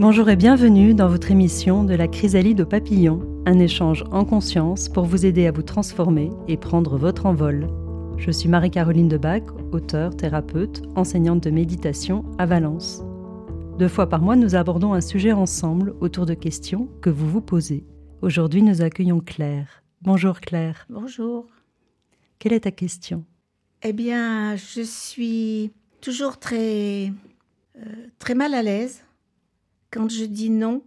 Bonjour et bienvenue dans votre émission de la chrysalide au papillon, un échange en conscience pour vous aider à vous transformer et prendre votre envol. Je suis Marie-Caroline Debac, auteure, thérapeute, enseignante de méditation à Valence. Deux fois par mois, nous abordons un sujet ensemble autour de questions que vous vous posez. Aujourd'hui, nous accueillons Claire. Bonjour Claire. Bonjour. Quelle est ta question? Eh bien, je suis toujours très, euh, très mal à l'aise quand je dis non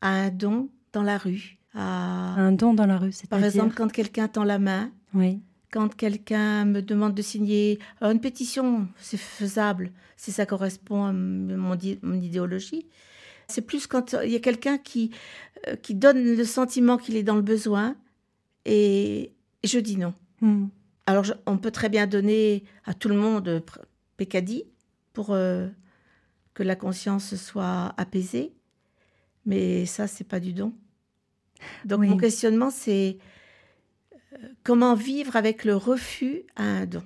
à un don dans la rue. À... Un don dans la rue, c'est Par exemple, quand quelqu'un tend la main. Oui. Quand quelqu'un me demande de signer alors une pétition, c'est faisable si ça correspond à mon, mon idéologie. C'est plus quand il y a quelqu'un qui, euh, qui donne le sentiment qu'il est dans le besoin et, je dis non. Hmm. Alors, on peut très bien donner à tout le monde euh, Pécadi pour euh, que la conscience soit apaisée, mais ça, c'est pas du don. Donc, mon questionnement, c'est euh, comment vivre avec le refus à un don?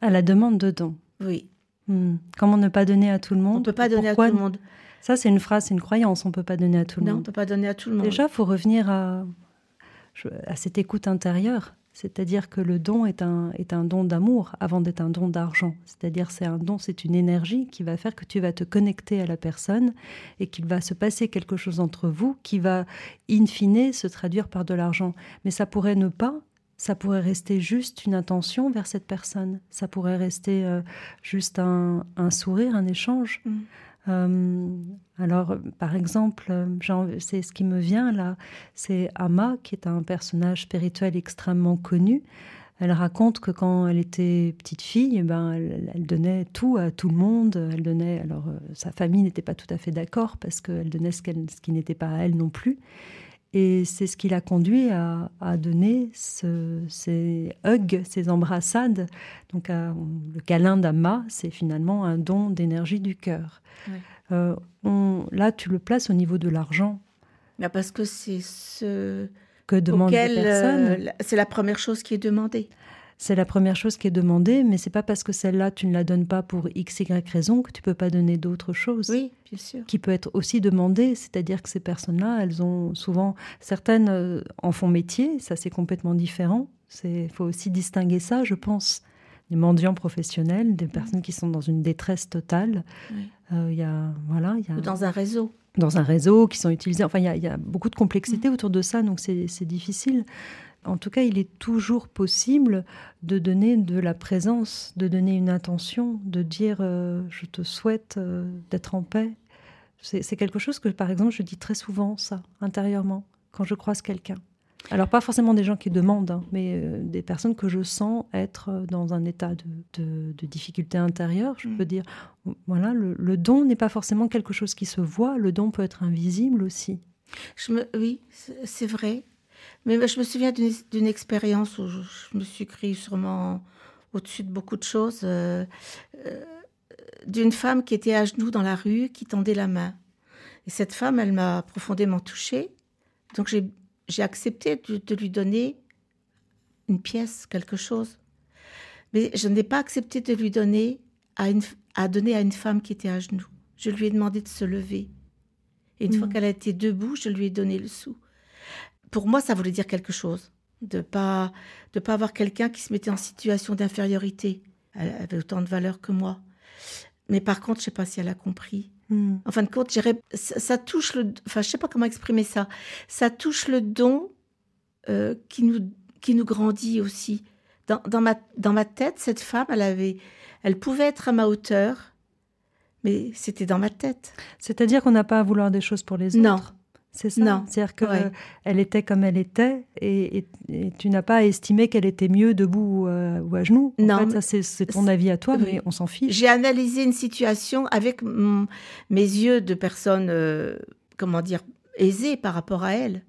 À la demande de don. Oui. Hmm. Comment ne pas donner à tout le monde? On ne peut pas donner à tout le monde. Ça, c'est une phrase, c'est une croyance. On ne peut pas donner à tout le monde. Non, on ne peut pas donner à tout le monde. Déjà, il faut revenir à, à cette écoute intérieure. C'est-à-dire que le don est un, est un don d'amour avant d'être un don d'argent. C'est-à-dire c'est un don, c'est une énergie qui va faire que tu vas te connecter à la personne et qu'il va se passer quelque chose entre vous qui va, in fine, se traduire par de l'argent. Mais ça pourrait ne pas, ça pourrait rester juste une intention vers cette personne. Ça pourrait rester euh, juste un, un, sourire, un échange. Mmh. Euh, alors, par exemple, euh, c'est ce qui me vient là, c'est Ama, qui est un personnage spirituel extrêmement connu. Elle raconte que quand elle était petite fille, eh ben, elle, donnait tout à tout le monde. Elle donnait, alors euh, sa famille n'était pas tout à fait d'accord parce qu'elle donnait ce, ce qui n'était pas à elle non plus. Et c'est ce qui l'a conduit à, donner ces hugs, ces embrassades. Donc le câlin d'Ama, c'est finalement un don d'énergie du cœur. Euh, là, tu le places au niveau de l'argent. Bah, parce que c'est ce que demande la personne. Euh, c'est la première chose qui est demandée. C'est la première chose qui est demandée, mais c'est pas parce que celle-là tu ne la donnes pas pour x y raison que tu peux pas donner d'autres choses. Oui, bien sûr. Qui peut être aussi demandée, c'est-à-dire que ces personnes-là, elles ont souvent certaines euh, en font métier, ça c'est complètement différent. C'est faut aussi distinguer ça, je pense. Des mendiants professionnels, des personnes qui sont dans une détresse totale. Euh, il y a voilà, il y a Ou dans un réseau dans un réseau qui sont utilisés. Enfin, il y a, y a beaucoup de complexité mmh. autour de ça, donc c'est difficile. En tout cas, il est toujours possible de donner de la présence, de donner une intention, de dire euh, je te souhaite euh, d'être en paix. C'est quelque chose que, par exemple, je dis très souvent, ça, intérieurement, quand je croise quelqu'un. Alors, pas forcément des gens qui demandent, hein, mais euh, des personnes que je sens être dans un état de, difficulté intérieure. Je mm. peux dire, voilà, le, le don n'est pas forcément quelque chose qui se voit, le don peut être invisible aussi. Je me, oui, c'est vrai. Mais je me souviens d'une expérience où je, me suis criée sûrement au-dessus de beaucoup de choses, euh, euh, d'une femme qui était à genoux dans la rue, qui tendait la main. Et cette femme, elle m'a profondément touchée. Donc j'ai accepté de, lui donner une pièce, quelque chose. Mais je n'ai pas accepté de lui donner à, une, à donner à une femme qui était à genoux. Je lui ai demandé de se lever. Et une fois mmh. qu'elle a été debout, je lui ai donné le sou pour moi, ça voulait dire quelque chose. De pas, de pas avoir quelqu'un qui se mettait en situation d'infériorité. Elle avait autant de valeur que moi. Mais par contre, je sais pas si elle a compris. Hmm. En fin de compte, ça, ça, touche le, enfin, je sais pas comment exprimer ça. Ça touche le don euh, qui nous, qui nous grandit aussi. Dans, dans, ma, dans ma tête, cette femme, elle avait, elle pouvait être à ma hauteur, mais c'était dans ma tête. C'est-à-dire qu'on n'a pas à vouloir des choses pour les autres. Non. C'est ça. Non. C'est-à-dire qu'elle était comme elle était et, tu n'as pas estimé qu'elle était mieux debout euh, ou à genoux. En non. Fait, ça, c'est ton avis à toi, mais on s'en fiche. J'ai analysé une situation avec mes yeux de personne, euh, comment dire, aisée par rapport à elle.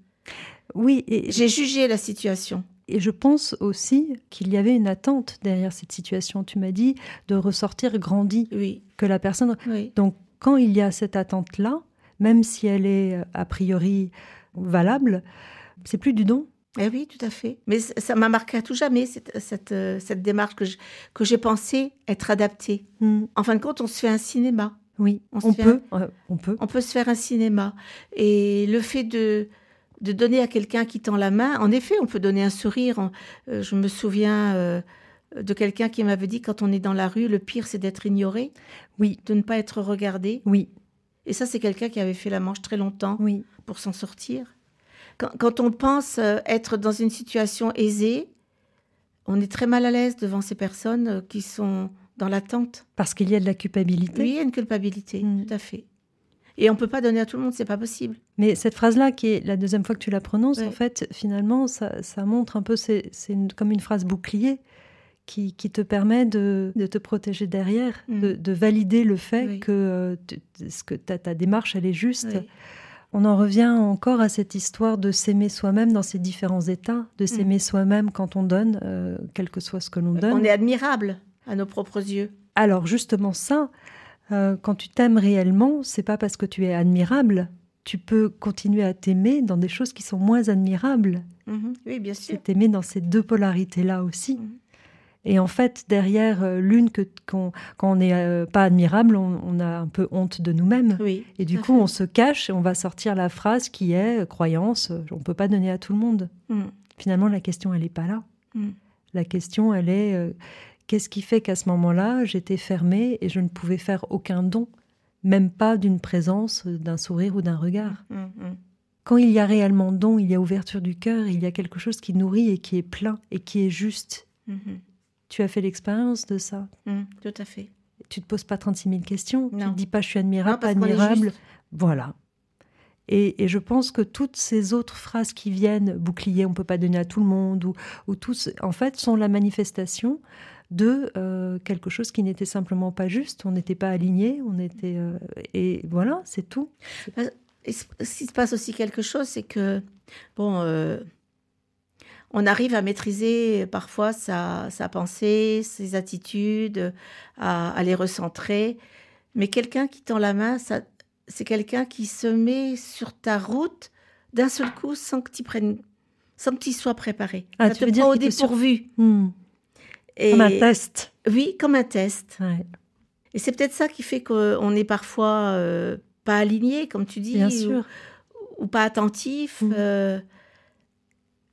Oui. J'ai jugé la situation. Et je pense aussi qu'il y avait une attente derrière cette situation. Tu m'as dit de ressortir grandi. Oui. Que la personne. Oui. Donc, quand il y a cette attente-là, même si elle est euh, a priori valable, c'est plus du don. Eh oui, tout à fait. Mais ça m'a marqué à tout jamais, cette, cette, euh, cette démarche que j'ai pensé être adaptée. Hmm. En fin de compte, on se fait un cinéma. Oui, on, peut, on peut. On peut se faire un cinéma. Et le fait de, de donner à quelqu'un qui tend la main, en effet, on peut donner un sourire. Euh, je me souviens euh, de quelqu'un qui m'avait dit quand on est dans la rue, le pire c'est d'être ignoré. Oui. De ne pas être regardé. Oui. Et ça, c'est quelqu'un qui avait fait la manche très longtemps oui. pour s'en sortir. Quand, quand, on pense euh, être dans une situation aisée, on est très mal à l'aise devant ces personnes qui sont dans l'attente. Parce qu'il y a de la culpabilité. Oui, il y a une culpabilité, mm. tout à fait. Et on peut pas donner à tout le monde, c'est pas possible. Mais cette phrase-là, qui est la deuxième fois que tu la prononces, en fait, finalement, ça, montre un peu, c'est comme une phrase bouclier qui, te permet de, te protéger derrière, mm. de, valider le fait que, euh, ce que ta, ta, démarche, elle est juste. On en revient encore à cette histoire de s'aimer soi-même dans ses différents états, de mm. s'aimer soi-même quand on donne, euh, quel que soit ce que l'on donne. On est admirable à nos propres yeux. Alors justement ça, euh, quand tu t'aimes réellement, c'est pas parce que tu es admirable. Tu peux continuer à t'aimer dans des choses qui sont moins admirables. Mhm. Oui, bien sûr. C'est t'aimer dans ces deux polarités-là aussi. Et en fait, derrière euh, l'une, que quand, on n'est euh, pas admirable, on, a un peu honte de nous-mêmes. Oui, et du coup, on se cache et on va sortir la phrase qui est croyance, on ne peut pas donner à tout le monde. Mhm. Finalement, la question, elle n'est pas là. La question, elle est Qu'est-ce qui fait qu'à ce moment-là, j'étais fermée et je ne pouvais faire aucun don, même pas d'une présence, d'un sourire ou d'un regard? Mmh. Quand il y a réellement don, il y a ouverture du cœur, il y a quelque chose qui nourrit et qui est plein et qui est juste. Mmh, tu as fait l'expérience de ça Tout à fait. Tu te poses pas 36 000 questions. Tu ne te dis pas je suis admirable, pas admirable. Voilà. Et, je pense que toutes ces autres phrases qui viennent, bouclier, on peut pas donner à tout le monde, ou, ou tous, en fait, sont la manifestation de euh, quelque chose qui n'était simplement pas juste. On n'était pas aligné, on était euh, et voilà, c'est tout. Euh, ce qui se passe aussi quelque chose, c'est que bon, on arrive à maîtriser parfois sa, pensée, ses attitudes, à, les recentrer. Mais quelqu'un qui tend la main, c'est quelqu'un qui se met sur ta route d'un seul coup sans que tu prennes, sans que tu sois préparé. Ah, tu veux dire au dépourvu. Hmm comme un test. Oui, comme un test. Et c'est peut-être ça qui fait qu'on est parfois euh, pas aligné, comme tu dis, Bien sûr. Ou, pas attentif. Mm. Euh,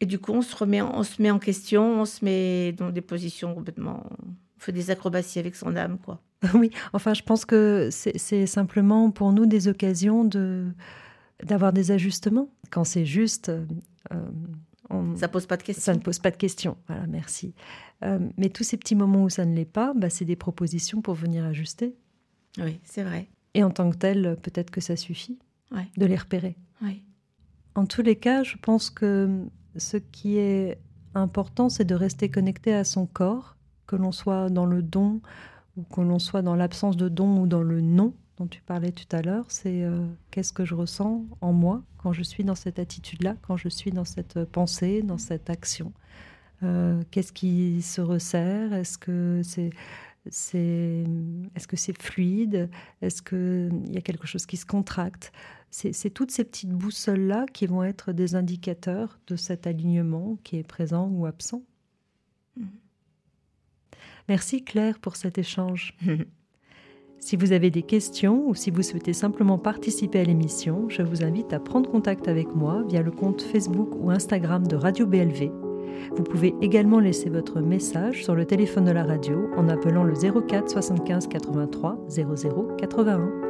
et du coup, on se, remet, on se met en question, on se met dans des positions complètement. On fait des acrobaties avec son âme, quoi. Oui, enfin, je pense que c'est simplement pour nous des occasions de d'avoir des ajustements. Quand c'est juste, euh, ça pose pas de questions. Ça ne pose pas de questions. Voilà, merci. Euh, mais tous ces petits moments où ça ne l'est pas, bah, c'est des propositions pour venir ajuster. Oui, c'est vrai. Et en tant que tel, peut-être que ça suffit de les repérer. Oui. En tous les cas, je pense que ce qui est important, c'est de rester connecté à son corps, que l'on soit dans le don ou que l'on soit dans l'absence de don ou dans le non dont tu parlais tout à l'heure, c'est euh, qu'est-ce que je ressens en moi quand je suis dans cette attitude-là, quand je suis dans cette pensée, dans cette action. Euh, qu'est-ce qui se resserre? Est-ce que c'est c'est est-ce que c'est fluide? Est-ce qu'il y a quelque chose qui se contracte? C'est toutes ces petites boussoles-là qui vont être des indicateurs de cet alignement qui est présent ou absent. Mm. Merci Claire pour cet échange. Si vous avez des questions ou si vous souhaitez simplement participer à l'émission, je vous invite à prendre contact avec moi via le compte Facebook ou Instagram de Radio BLV. Vous pouvez également laisser votre message sur le téléphone de la radio en appelant le 04 75 83 00 81.